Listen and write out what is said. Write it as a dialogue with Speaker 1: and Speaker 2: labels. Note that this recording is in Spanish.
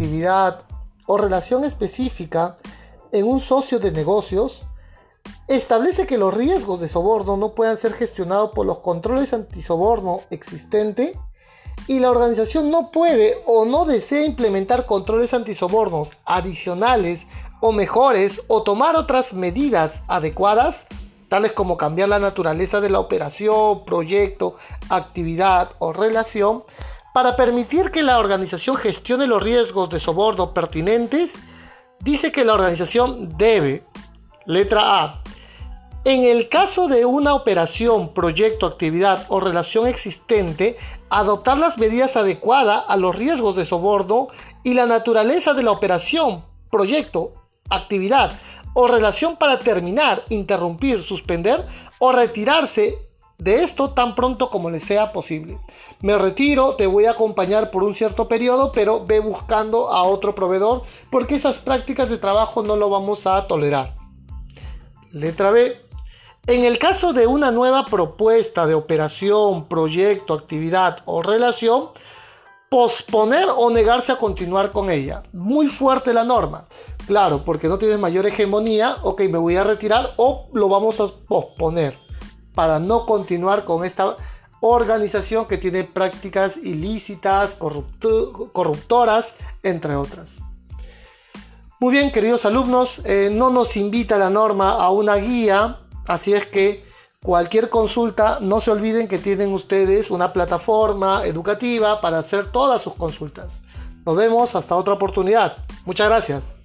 Speaker 1: actividad o relación específica en un socio de negocios, establece que los riesgos de soborno no puedan ser gestionados por los controles antisoborno existentes y la organización no puede o no desea implementar controles antisobornos adicionales o mejores o tomar otras medidas adecuadas, tales como cambiar la naturaleza de la operación, proyecto, actividad o relación, para permitir que la organización gestione los riesgos de soborno pertinentes, dice que la organización debe, letra A, en el caso de una operación, proyecto, actividad o relación existente, adoptar las medidas adecuadas a los riesgos de soborno y la naturaleza de la operación, proyecto, actividad o relación para terminar, interrumpir, suspender o retirarse de esto tan pronto como le sea posible. Me retiro, te voy a acompañar por un cierto periodo, pero ve buscando a otro proveedor porque esas prácticas de trabajo no lo vamos a tolerar. Letra B. En el caso de una nueva propuesta de operación, proyecto, actividad o relación, posponer o negarse a continuar con ella. Muy fuerte la norma. Claro, porque no tienes mayor hegemonía, ok, me voy a retirar o lo vamos a posponer para no continuar con esta organización que tiene prácticas ilícitas, corruptoras, entre otras. Muy bien, queridos alumnos, eh, no nos invita la norma a una guía Así es que cualquier consulta, no se olviden que tienen ustedes una plataforma educativa para hacer todas sus consultas. Nos vemos hasta otra oportunidad. Muchas gracias.